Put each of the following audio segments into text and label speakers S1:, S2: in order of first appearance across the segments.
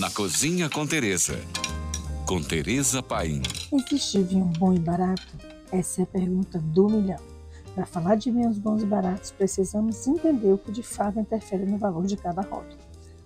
S1: na Cozinha com Teresa. Com Teresa Paim.
S2: Existe vinho bom e barato? Essa é a pergunta do milhão. Para falar de vinhos bons e baratos, precisamos entender o que de fato interfere no valor de cada rótulo.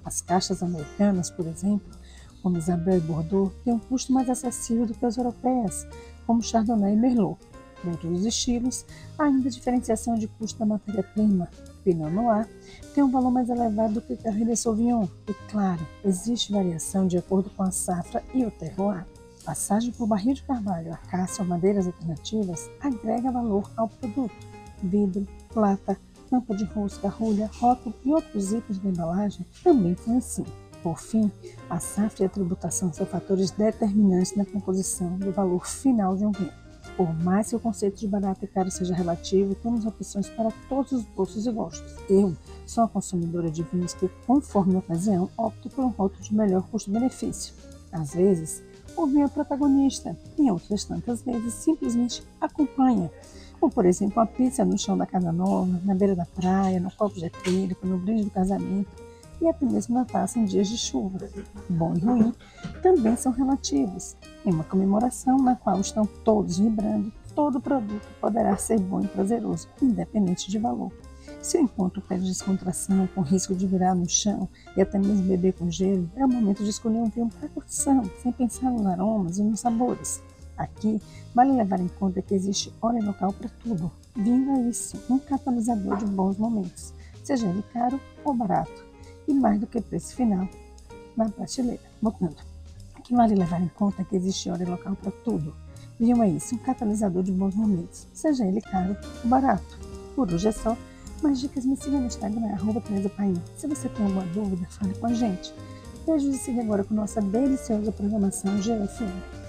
S2: As caixas americanas, por exemplo, como Isabel e Bordeaux, têm um custo mais acessível do que as europeias, como Chardonnay e Merlot. Dentro dos estilos, ainda diferenciação de custo da matéria-prima. Pinot Noir tem um valor mais elevado do que Cabernet Sauvignon. E, claro, existe variação de acordo com a safra e o terroir. Passagem por barril de carvalho, acácia ou madeiras alternativas agrega valor ao produto. Vidro, plata, tampa de rosca, rolha, rótulo e outros itens da embalagem também influenciam. Por fim, a safra e a tributação são fatores determinantes na composição do valor final de um vinho. Por mais que o conceito de barato e caro seja relativo, temos opções para todos os bolsos e gostos. Eu sou uma consumidora de vinhos que, conforme a ocasião, opto por um rótulo de melhor custo-benefício. Às vezes, o vinho é protagonista, e outras tantas vezes simplesmente acompanha, como por exemplo uma pizza no chão da casa nova, na beira da praia, no copo de acrílico, no brinde do casamento e até mesmo na taça em dias de chuva. Bom e ruim também são relativos. Em uma comemoração na qual estão todos vibrando, todo produto poderá ser bom e prazeroso, independente de valor. Se o encontro pede descontração, com risco de virar no chão e até mesmo beber com gelo, é o momento de escolher um vinho para curtição, sem pensar nos aromas e nos sabores. Aqui, vale levar em conta que existe hora e local para tudo. Vinho é isso, um catalisador de bons momentos, seja ele caro ou barato e mais do que preço final na prateleira. Voltando, que vale levar em conta que existe hora e local para tudo. Vinho é isso, um catalisador de bons momentos, seja ele caro ou barato. Por hoje é só. Mais dicas me siga no Instagram, arroba. Se você tem alguma dúvida, fale com a gente. Beijos e siga agora com nossa deliciosa programação GFM.